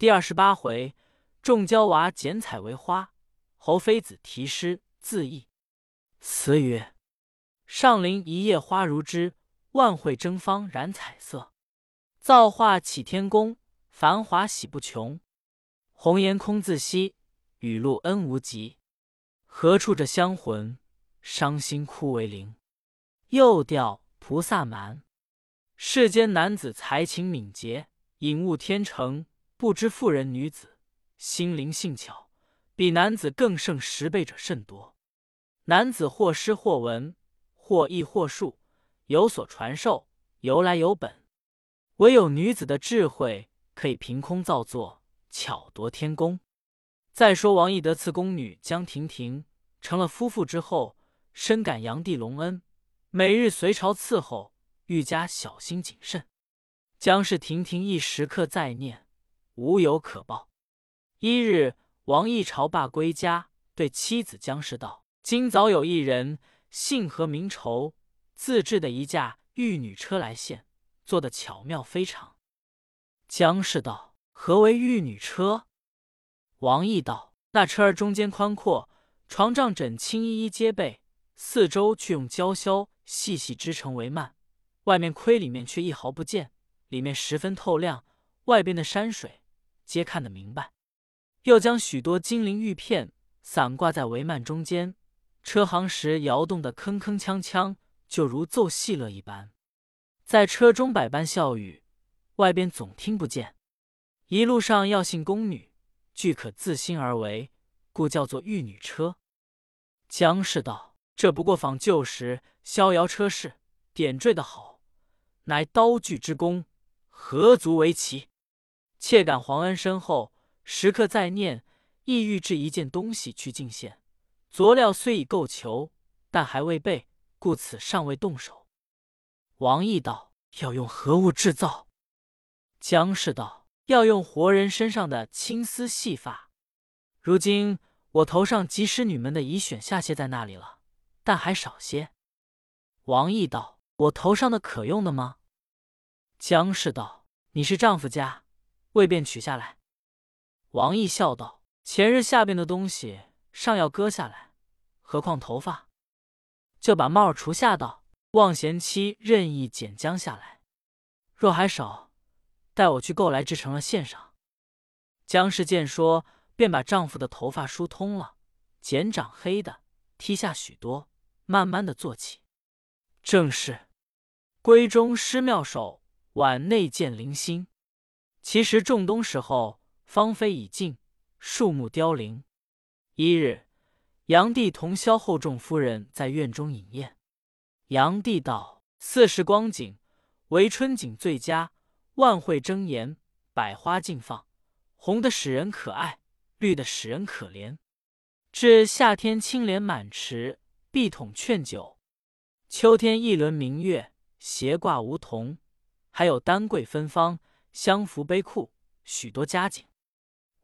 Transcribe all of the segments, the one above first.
第二十八回，众娇娃剪彩为花，侯妃子题诗自意。词曰：上林一叶花如织，万卉争芳染彩色。造化起天宫，繁华喜不穷。红颜空自惜，雨露恩无极。何处这香魂，伤心哭为零。又调菩萨蛮。世间男子才情敏捷，引悟天成，不知妇人女子心灵性巧，比男子更胜十倍者甚多。男子或诗或文，或艺或术，有所传授，由来有本。唯有女子的智慧，可以凭空造作，巧夺天工。再说王懿得赐宫女江婷婷，成了夫妇之后，深感杨帝隆恩，每日随朝伺候。愈加小心谨慎。姜氏婷婷亦时刻在念，无有可报。一日，王毅朝罢归家，对妻子姜氏道：“今早有一人，姓何名愁，自制的一架玉女车来献，做的巧妙非常。”姜氏道：“何为玉女车？”王毅道：“那车儿中间宽阔，床帐枕轻一一皆备，四周却用胶销细细织成为幔。”外面窥里面却一毫不见，里面十分透亮，外边的山水皆看得明白。又将许多金陵玉片散挂在帷幔中间，车行时摇动的铿铿锵锵，就如奏戏乐一般。在车中百般笑语，外边总听不见。一路上要信宫女，俱可自心而为，故叫做玉女车。姜氏道：“这不过仿旧时逍遥车式，点缀的好。”乃刀具之功，何足为奇？妾感皇恩深厚，时刻在念，意欲制一件东西去进献。佐料虽已够求，但还未备，故此尚未动手。王毅道：“要用何物制造？”姜氏道：“要用活人身上的青丝细发。如今我头上及使女们的已选下些在那里了，但还少些。”王毅道：“我头上的可用的吗？”姜氏道：“你是丈夫家，未便取下来。”王毅笑道：“前日下边的东西尚要割下来，何况头发？就把帽儿除下道，望贤妻任意剪将下来。若还少，待我去购来制成了献上。”姜氏见说，便把丈夫的头发梳通了，剪长黑的，剃下许多，慢慢的做起。正是闺中施妙手。晚内见灵星，其实仲冬时候，芳菲已尽，树木凋零。一日，杨帝同萧后众夫人在院中饮宴。杨帝道：“四时光景，唯春景最佳，万卉争妍，百花竞放，红的使人可爱，绿的使人可怜。至夏天，青莲满池，碧桶劝酒；秋天，一轮明月，斜挂梧桐。”还有丹桂芬芳，相扶悲库，许多佳景。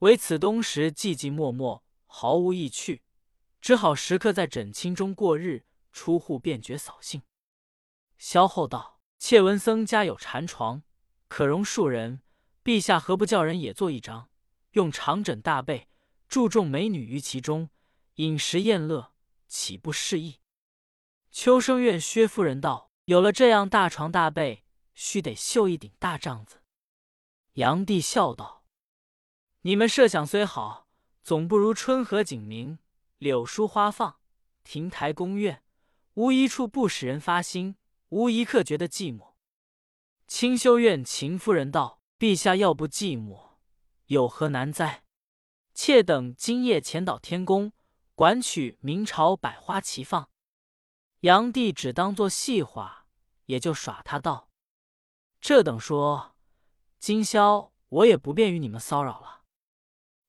唯此冬时寂寂寞寞，毫无意趣，只好时刻在枕衾中过日。出户便觉扫兴。萧后道：“妾闻僧家有禅床，可容数人。陛下何不叫人也做一张，用长枕大被，注重美女于其中，饮食宴乐，岂不适宜？”秋生院薛夫人道：“有了这样大床大被。”须得绣一顶大帐子。炀帝笑道：“你们设想虽好，总不如春和景明，柳树花放，亭台宫苑，无一处不使人发心，无一刻觉得寂寞。”清修院秦夫人道：“陛下要不寂寞，有何难哉？妾等今夜前捣天宫，管取明朝百花齐放。”炀帝只当作戏话，也就耍他道。这等说，今宵我也不便与你们骚扰了。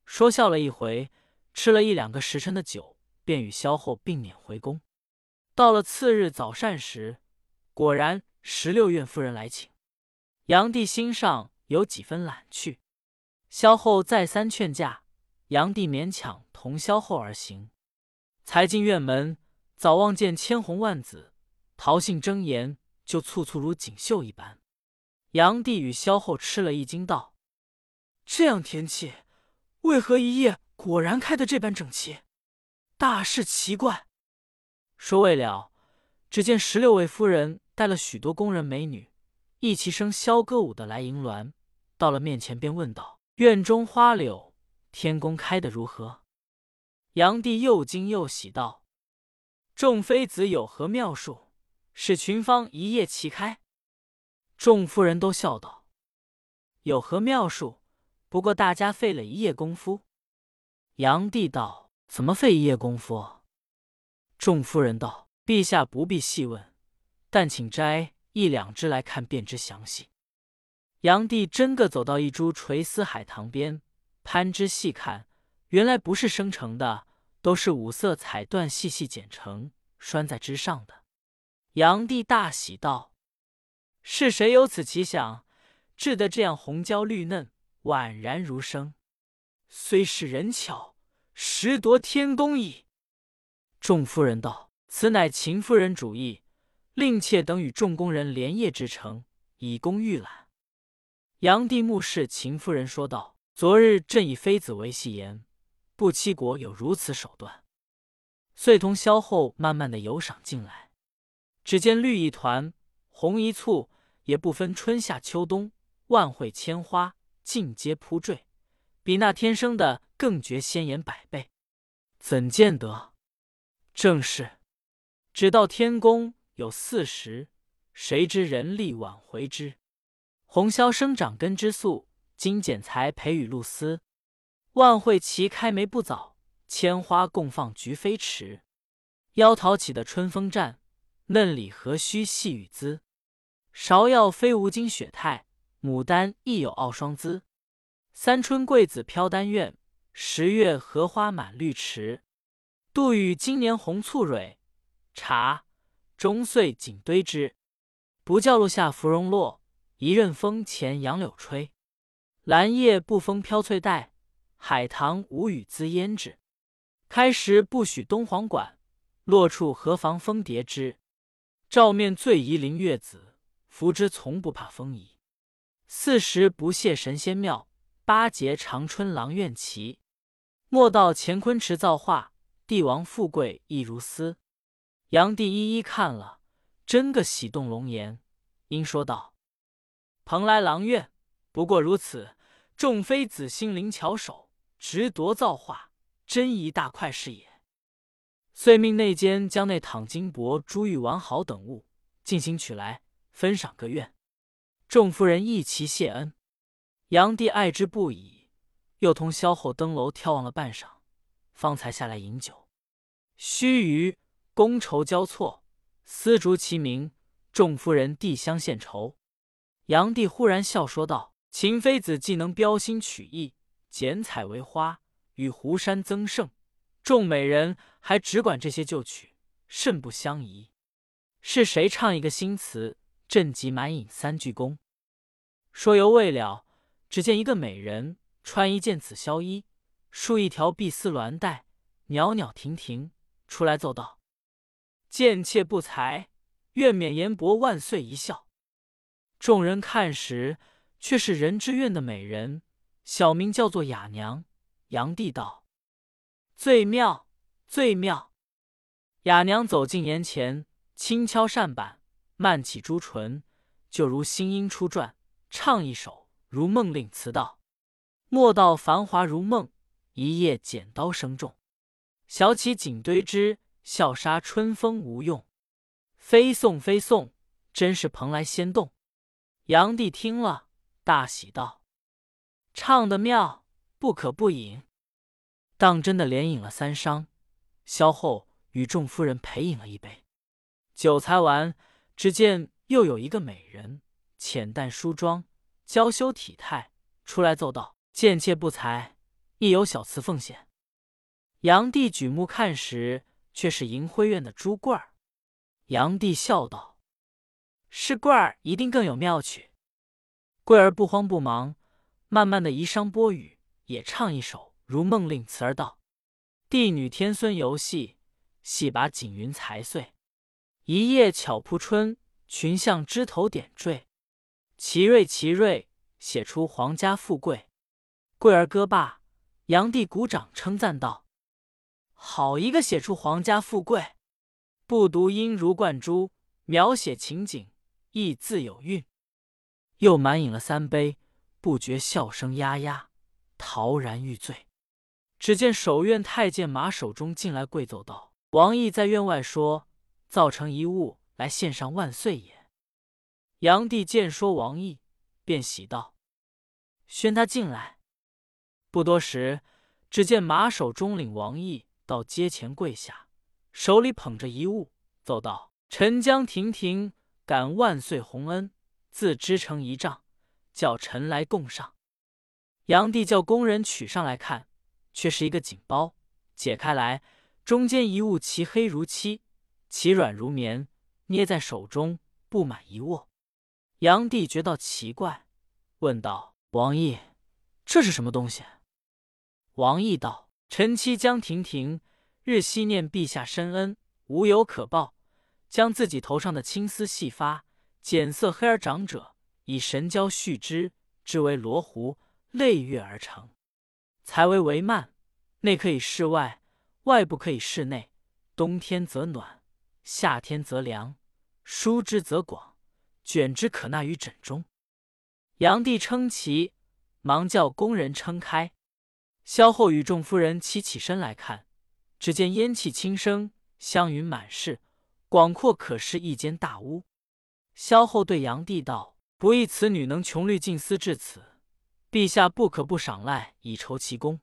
说笑了一回，吃了一两个时辰的酒，便与萧后并撵回宫。到了次日早膳时，果然十六院夫人来请，炀帝心上有几分懒去。萧后再三劝架，炀帝勉强同萧后而行。才进院门，早望见千红万紫，桃杏争妍，就簇簇如锦绣一般。炀帝与萧后吃了一惊，道：“这样天气，为何一夜果然开得这般整齐？大是奇怪。说未了，只见十六位夫人带了许多宫人美女，一齐声箫歌舞的来迎鸾。到了面前，便问道：“院中花柳，天宫开得如何？”炀帝又惊又喜道：“众妃子有何妙术，使群芳一夜齐开？”众夫人都笑道：“有何妙术？不过大家费了一夜功夫。”炀帝道：“怎么费一夜功夫？”众夫人道：“陛下不必细问，但请摘一两枝来看，便知详细。”炀帝真个走到一株垂丝海棠边，攀枝细看，原来不是生成的，都是五色彩缎细细剪成，拴在枝上的。炀帝大喜道：“是谁有此奇想，制得这样红娇绿嫩，宛然如生？虽是人巧，实夺天工矣。”众夫人道：“此乃秦夫人主意，令妾等与众宫人连夜制成，以供预览。”炀帝目视秦夫人，说道：“昨日朕以妃子为戏言，不期国有如此手段。”遂同萧后慢慢的游赏进来。只见绿一团，红一簇，也不分春夏秋冬，万卉千花尽皆铺缀，比那天生的更觉鲜艳百倍。怎见得？正是，只道天宫有四时，谁知人力挽回之。红绡生长根之素，金剪裁培雨露丝。万卉齐开梅不早，千花共放菊飞迟。妖桃起的春风绽，嫩李何须细雨滋。芍药非无精雪态，牡丹亦有傲霜姿。三春桂子飘丹苑，十月荷花满绿池。杜宇今年红簇蕊，茶终岁锦堆枝。不教路下芙蓉落。一任风前杨柳吹，兰叶不风飘翠带，海棠无雨滋胭脂。开时不许东皇管，落处何妨蜂蝶枝。照面最宜林月子，福之从不怕风移。四时不谢神仙庙，八节长春郎苑齐。莫道乾坤池造化，帝王富贵亦如斯。炀帝一一看了，真个喜动龙颜，因说道。蓬莱郎苑不过如此，众妃子心灵巧手，直夺造化，真一大块事也。遂命内监将那躺金帛、珠玉完好等物进行取来，分赏各院。众夫人一齐谢恩，炀帝爱之不已，又同萧后登楼眺望了半晌，方才下来饮酒。须臾，觥筹交错，丝竹齐鸣，众夫人递香献酬。炀帝忽然笑说道：“秦妃子既能标新取异，剪彩为花，与湖山增胜，众美人还只管这些旧曲，甚不相宜。是谁唱一个新词，朕即满饮三鞠躬。”说犹未了，只见一个美人穿一件紫绡衣，束一条碧丝鸾带，袅袅婷婷出来奏道：“贱妾不才，愿免言薄万岁一笑。”众人看时，却是人之院的美人，小名叫做雅娘。炀帝道：“最妙，最妙！”雅娘走近檐前，轻敲扇板，漫起朱唇，就如新音初转，唱一首如梦令词道：“莫道繁华如梦，一夜剪刀声重。小起锦堆枝，笑杀春风无用。飞送飞送，真是蓬莱仙动。”炀帝听了，大喜道：“唱得妙，不可不饮。”当真的连饮了三觞。萧后与众夫人陪饮了一杯。酒才完，只见又有一个美人，浅淡梳妆，娇羞体态，出来奏道：“贱妾不才，亦有小词奉献。”杨帝举目看时，却是银辉院的朱贵儿。杨帝笑道。是贵儿一定更有妙曲。贵儿不慌不忙，慢慢的移觞拨语，也唱一首如梦令词儿道：“帝女天孙游戏，戏把锦云裁碎。一夜巧扑春，群像枝头点缀。奇瑞奇瑞，写出皇家富贵。桂儿歌罢，杨帝鼓掌称赞道：“好一个写出皇家富贵，不独音如贯珠，描写情景亦自有韵。”又满饮了三杯，不觉笑声哑哑，陶然欲醉。只见守院太监马守中进来跪奏道：“王毅在院外说，造成一物来献上万岁也。”杨帝见说王毅，便喜道：“宣他进来。”不多时，只见马首中领王毅到阶前跪下，手里捧着一物，奏道：“臣将亭亭感万岁洪恩，自织成一丈，叫臣来供上。”杨帝叫工人取上来看。却是一个锦包，解开来，中间一物其黑如漆，其软如棉，捏在手中不满一握。杨帝觉到奇怪，问道：“王毅，这是什么东西？”王毅道：“臣妻江婷婷日夕念陛下深恩，无有可报，将自己头上的青丝细发，剪色黑而长者，以神胶续之，织为罗壶，累月而成。”才为帷幔，内可以室外，外不可以室内。冬天则暖，夏天则凉。舒之则广，卷之可纳于枕中。炀帝称奇，忙叫工人撑开。萧后与众夫人齐起身来看，只见烟气轻升，香云满室，广阔可视一间大屋。萧后对炀帝道：“不义此女能穷虑尽思至此。”陛下不可不赏赖，以酬其功。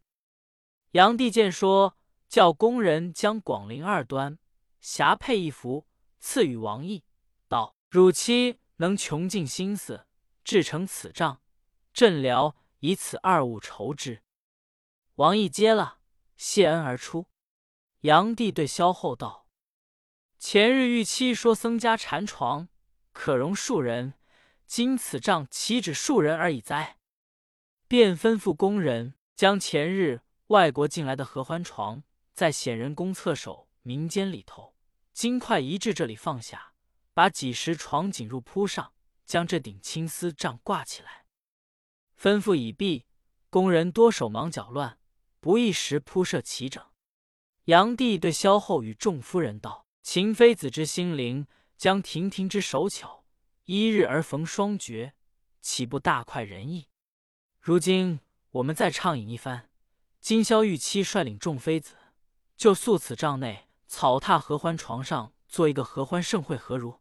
炀帝见说，叫工人将广陵二端匣配一幅，赐予王毅，道：“汝妻能穷尽心思，制成此帐，朕聊以此二物酬之。”王毅接了，谢恩而出。炀帝对萧后道：“前日玉妻说僧家禅床可容数人，今此帐岂止数人而已哉？”便吩咐工人将前日外国进来的合欢床，在显仁宫侧首民间里头，金块移至这里放下，把几十床锦褥铺上，将这顶青丝帐挂起来。吩咐已毕，工人多手忙脚乱，不一时铺设齐整。炀帝对萧后与众夫人道：“秦妃子之心灵，将亭亭之手巧，一日而逢双绝，岂不大快人意？”如今我们再畅饮一番，今宵玉妻率领众妃子，就宿此帐内草榻合欢床上，做一个合欢盛会，何如？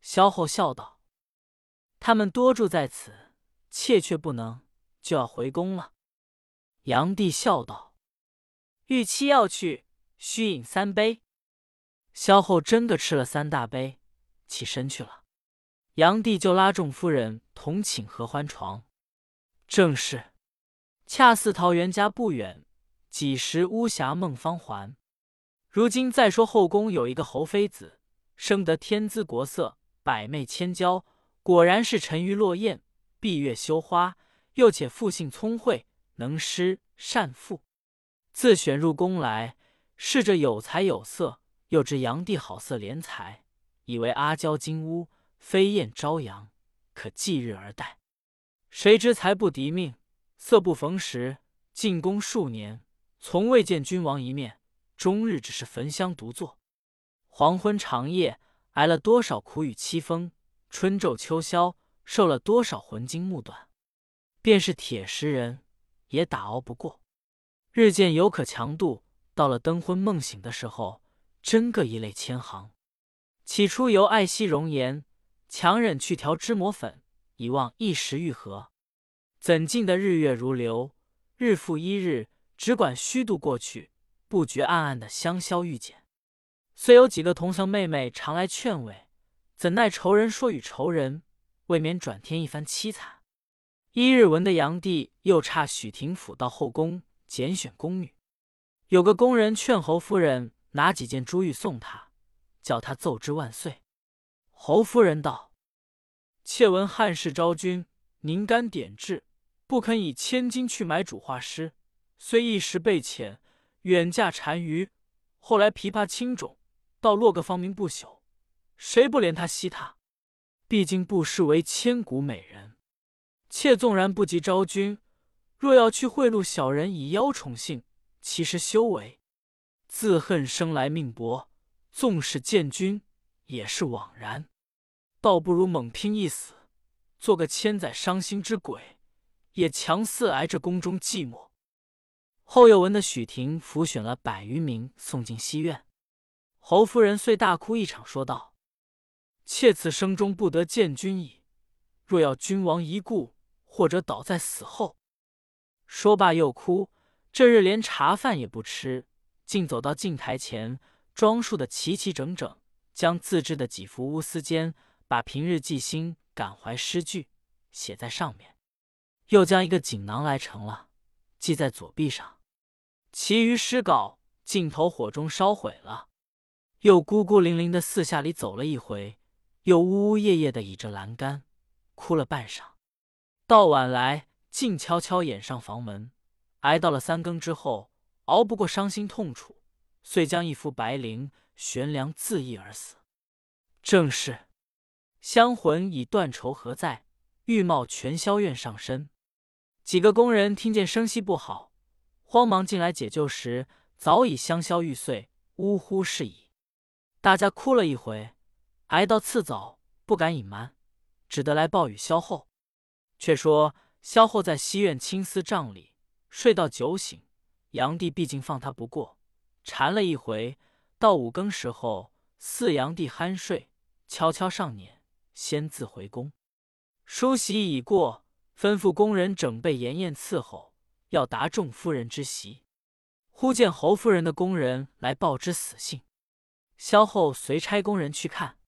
萧后笑道：“他们多住在此，妾却不能，就要回宫了。”炀帝笑道：“玉妻要去，须饮三杯。”萧后真的吃了三大杯，起身去了。炀帝就拉众夫人同寝合欢床。正是，恰似桃源家不远，几时巫峡梦芳还？如今再说后宫有一个侯妃子，生得天姿国色，百媚千娇，果然是沉鱼落雁，闭月羞花，又且复性聪慧，能诗善赋。自选入宫来，视着有才有色，又知炀帝好色怜才，以为阿娇金屋，飞燕朝阳，可继日而待。谁知才不敌命，色不逢时，进宫数年，从未见君王一面，终日只是焚香独坐。黄昏长夜，挨了多少苦雨凄风，春昼秋宵，受了多少魂惊目短，便是铁石人也打熬不过。日渐犹可强度，到了灯昏梦醒的时候，真个一泪千行。起初由爱惜容颜，强忍去调脂抹粉。以望一时愈合，怎禁得日月如流，日复一日，只管虚度过去，不觉暗暗的香消玉减。虽有几个同乡妹妹常来劝慰，怎奈仇人说与仇人，未免转添一番凄惨。一日闻得炀帝又差许廷甫到后宫拣选宫女，有个宫人劝侯夫人拿几件珠玉送他，叫他奏之万岁。侯夫人道。妾闻汉室昭君宁干典制，不肯以千金去买主画师，虽一时被遣远嫁单于，后来琵琶轻种，到落个芳名不朽。谁不怜她惜她？毕竟不失为千古美人。妾纵然不及昭君，若要去贿赂小人以邀宠幸，其实修为自恨生来命薄，纵使见君也是枉然，倒不如猛拼一死，做个千载伤心之鬼，也强似挨着宫中寂寞。后又闻得许婷府选了百余名送进西院，侯夫人遂大哭一场，说道：“妾此生中不得见君矣。若要君王一顾，或者倒在死后。”说罢又哭。这日连茶饭也不吃，竟走到镜台前，装束的齐齐整整，将自制的几幅乌丝笺，把平日记心感怀诗句写在上面，又将一个锦囊来盛了，系在左臂上。其余诗稿尽头火中烧毁了，又孤孤零零的四下里走了一回，又呜呜咽咽的倚着栏杆哭了半晌。到晚来，静悄悄掩上房门，挨到了三更之后，熬不过伤心痛楚，遂将一副白绫悬梁自缢而死。正是香魂已断愁何在，玉貌全消怨上身。几个工人听见声息不好。慌忙进来解救时，早已香消玉碎，呜呼是已。大家哭了一回，挨到次早，不敢隐瞒，只得来报与萧后。却说萧后在西院青丝帐里睡到酒醒，炀帝毕竟放他不过，缠了一回，到五更时候，四炀帝酣睡，悄悄上辇，先自回宫。梳洗已过，吩咐工人整备筵宴伺候。要答众夫人之席，忽见侯夫人的工人来报知死信。萧后随差工人去看，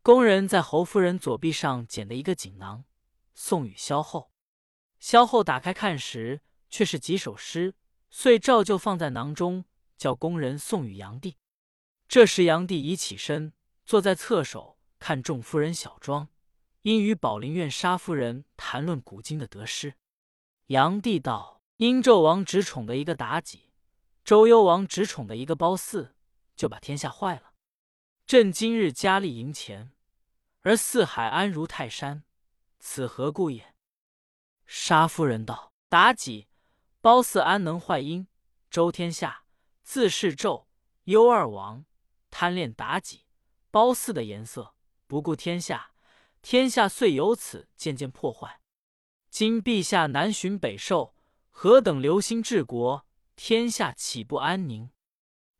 工人在侯夫人左臂上捡的一个锦囊，送与萧后。萧后打开看时，却是几首诗，遂照旧放在囊中，叫工人送与炀帝。这时炀帝已起身，坐在侧首看众夫人小庄，因与宝林院沙夫人谈论古今的得失。炀帝道。殷纣王只宠的一个妲己，周幽王只宠的一个褒姒，就把天下坏了。朕今日加力营前，而四海安如泰山，此何故也？沙夫人道：“妲己、褒姒安能坏殷、周天下？自是纣、幽二王贪恋妲己、褒姒的颜色，不顾天下，天下遂由此渐渐破坏。今陛下南巡北狩。”何等流星治国，天下岂不安宁？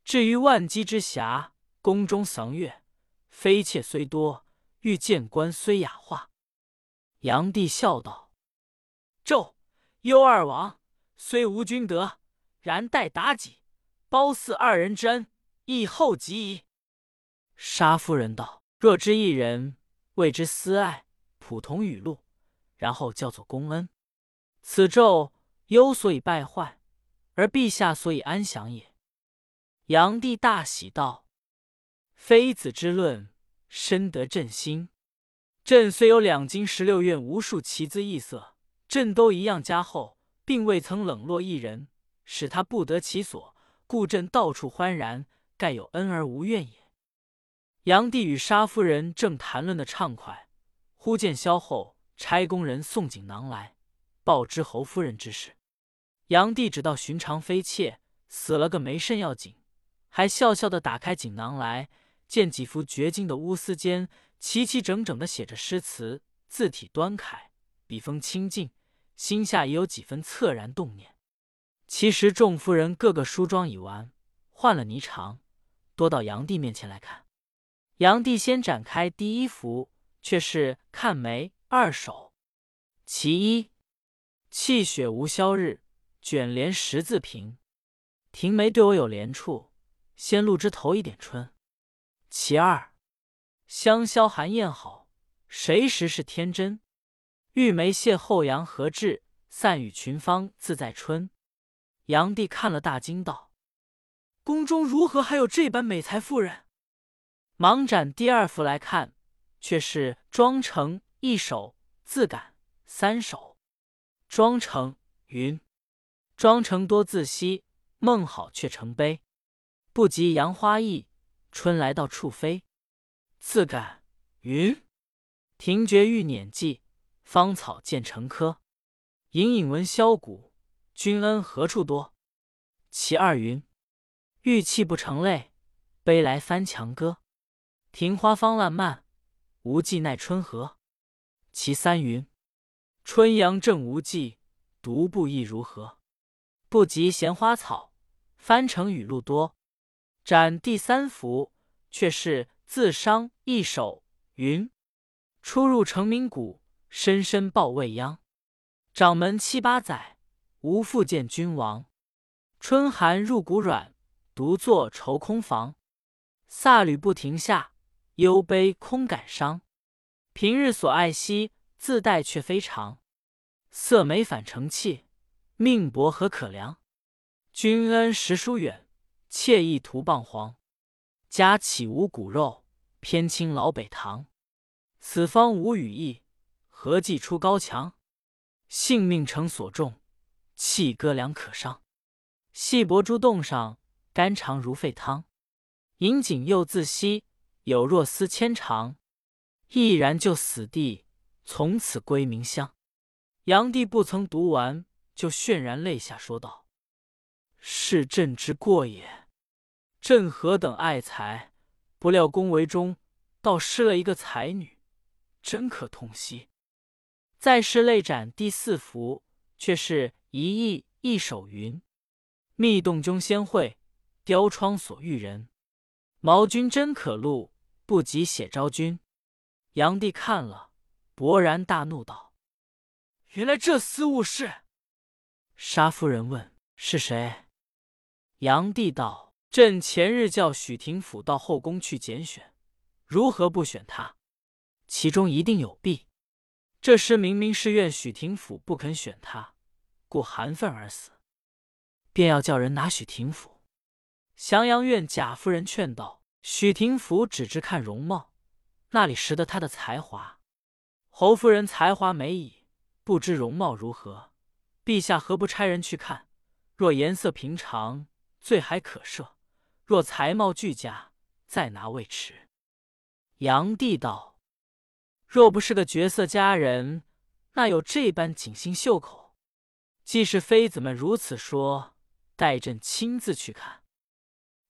至于万机之暇，宫中赏月，妃妾虽多，欲见官虽雅化。炀帝笑道：“纣、幽二王虽无君德，然待妲己、褒姒二人之恩，亦厚及矣。”沙夫人道：“若知一人谓之私爱，普通语录，然后叫做公恩。此咒。”忧所以败坏，而陛下所以安享也。炀帝大喜道：“妃子之论，深得朕心。朕虽有两京十六院无数奇姿异色，朕都一样加厚，并未曾冷落一人，使他不得其所，故朕到处欢然，盖有恩而无怨也。”杨帝与沙夫人正谈论的畅快，忽见萧后差工人送锦囊来，报知侯夫人之事。杨帝只道寻常妃妾死了个没甚要紧，还笑笑的打开锦囊来，见几幅绝经的乌丝笺，齐齐整整的写着诗词，字体端楷，笔锋清净，心下也有几分恻然动念。其实众夫人个个梳妆已完，换了霓裳，多到杨帝面前来看。杨帝先展开第一幅，却是看梅二首，其一：气血无消日。卷帘十字屏，庭梅对我有怜处，先露枝头一点春。其二，香消寒燕好，谁识是天真？玉梅谢后阳何至？散与群芳自在春。杨帝看了大惊道：“宫中如何还有这般美才妇人？”忙展第二幅来看，却是庄成一首自感三首。庄成云。庄成多自惜，梦好却成悲。不及杨花易，春来到处飞。自感云：庭觉欲碾迹，芳草渐成柯。隐隐闻箫鼓，君恩何处多？”其二云：“玉泣不成泪，悲来翻墙歌。庭花芳烂漫，无计奈春和。”其三云：“春阳正无际，独步亦如何？不及闲花草，翻成雨露多。”展第三幅，却是自伤一首云：“初入成名谷，深深抱未央。掌门七八载，无复见君王。春寒入骨软，独坐愁空房。飒履不停下，忧悲空感伤。平日所爱惜，自带却非常。色美反成器，命薄何可量？君恩实疏远，妾意徒傍黄。家岂无骨肉，偏倾老北堂。此方无羽翼，何计出高墙？性命诚所重，弃歌良可伤。细薄珠洞上，肝肠如沸汤。饮锦又自惜，有若思牵肠。毅然就死地，从此归冥乡。炀帝不曾读完，就泫然泪下，说道：“是朕之过也。朕何等爱才，不料宫闱中倒失了一个才女，真可痛惜。”再是泪斩第四幅，却是一意一首云：“密洞中仙会，雕窗所遇人。毛君真可录，不及写昭君。”炀帝看了，勃然大怒，道：“原来这厮误事！”沙夫人问：“是谁？”炀帝道：“朕前日叫许廷甫到后宫去拣选，如何不选他？其中一定有弊。”这诗明明是怨许廷甫不肯选他，故含愤而死，便要叫人拿许廷甫。降阳院贾夫人劝道：“许廷甫只知看容貌，那里识得他的才华？侯夫人才华美矣，不知容貌如何。陛下何不差人去看？若颜色平常，罪还可赦；若才貌俱佳，再拿未迟。”炀帝道。若不是个绝色佳人，那有这般锦心绣口？既是妃子们如此说，待朕亲自去看。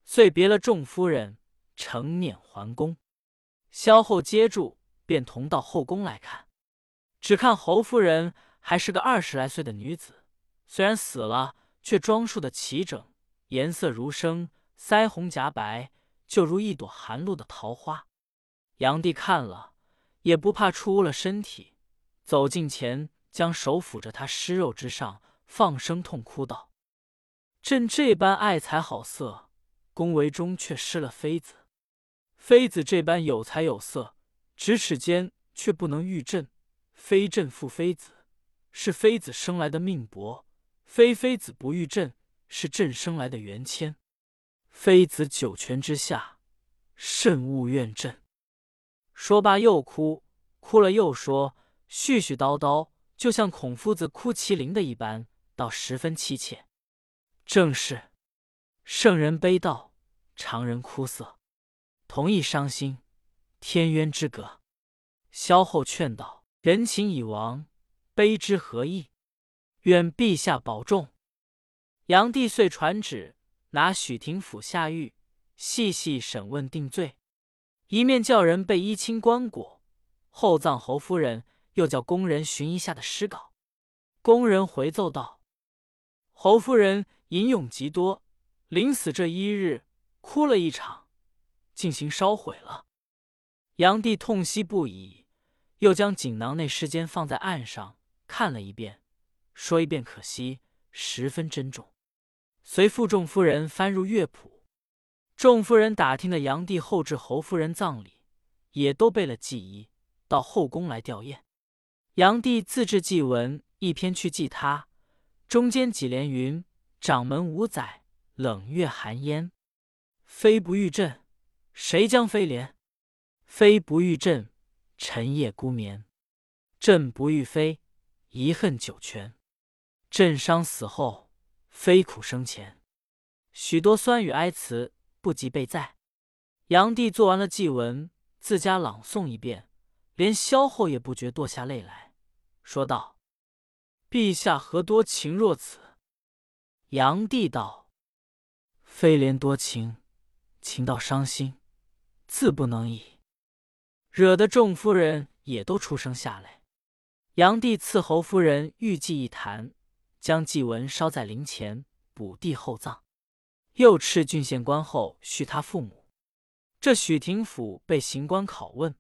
遂别了众夫人，乘辇还宫。萧后接住，便同到后宫来看。只看侯夫人还是个二十来岁的女子，虽然死了，却装束的齐整，颜色如生，腮红颊白，就如一朵寒露的桃花。炀帝看了。也不怕出污了身体，走近前，将手抚着她尸肉之上，放声痛哭道：“朕这般爱才好色，宫闱中却失了妃子；妃子这般有才有色，咫尺间却不能遇朕。非朕负妃子，是妃子生来的命薄；非妃子不遇朕，是朕生来的缘牵。妃子九泉之下，慎勿怨朕。”说罢又哭，哭了又说，絮絮叨叨，就像孔夫子哭麒麟的一般，倒十分凄切。正是圣人悲悼，常人哭色，同意伤心，天渊之隔。萧后劝道：“人情已亡，悲之何益？愿陛下保重。”炀帝遂传旨，拿许廷甫下狱，细细审问定罪。一面叫人备衣清棺椁，厚葬侯夫人，又叫工人寻一下的诗稿。工人回奏道：“侯夫人吟咏极多，临死这一日哭了一场，进行烧毁了。”炀帝痛惜不已，又将锦囊内诗笺放在案上看了一遍，说一遍可惜，十分珍重，随傅仲夫人翻入乐谱。众夫人打听的炀帝后置侯夫人葬礼，也都备了祭仪，到后宫来吊唁。炀帝自制祭文一篇去祭他，中间几联云：“掌门五载，冷月寒烟。妃不遇朕，谁将妃怜？妃不遇朕，沉夜孤眠。朕不遇妃，遗恨九泉。朕伤死后，妃苦生前。”许多酸语哀词。不及被载。炀帝做完了祭文，自家朗诵一遍，连萧后也不觉堕下泪来，说道：“陛下何多情若此？炀帝道：“非怜多情，情到伤心，自不能已。”惹得众夫人也都出声下来。炀帝赐侯夫人玉祭一坛，将祭文烧在灵前，补地厚葬。又敕郡县官后续他父母。这许廷甫被刑官拷问，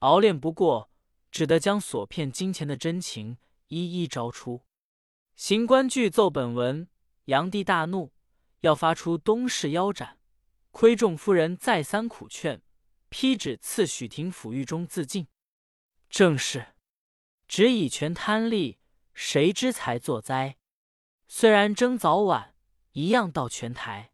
熬练不过，只得将所骗金钱的真情一一招出。刑官具奏本文，炀帝大怒，要发出东市腰斩。亏众夫人再三苦劝，批旨赐许廷抚狱中自尽。正是。只以权贪利，谁知才作灾？虽然争早晚，一样到泉台。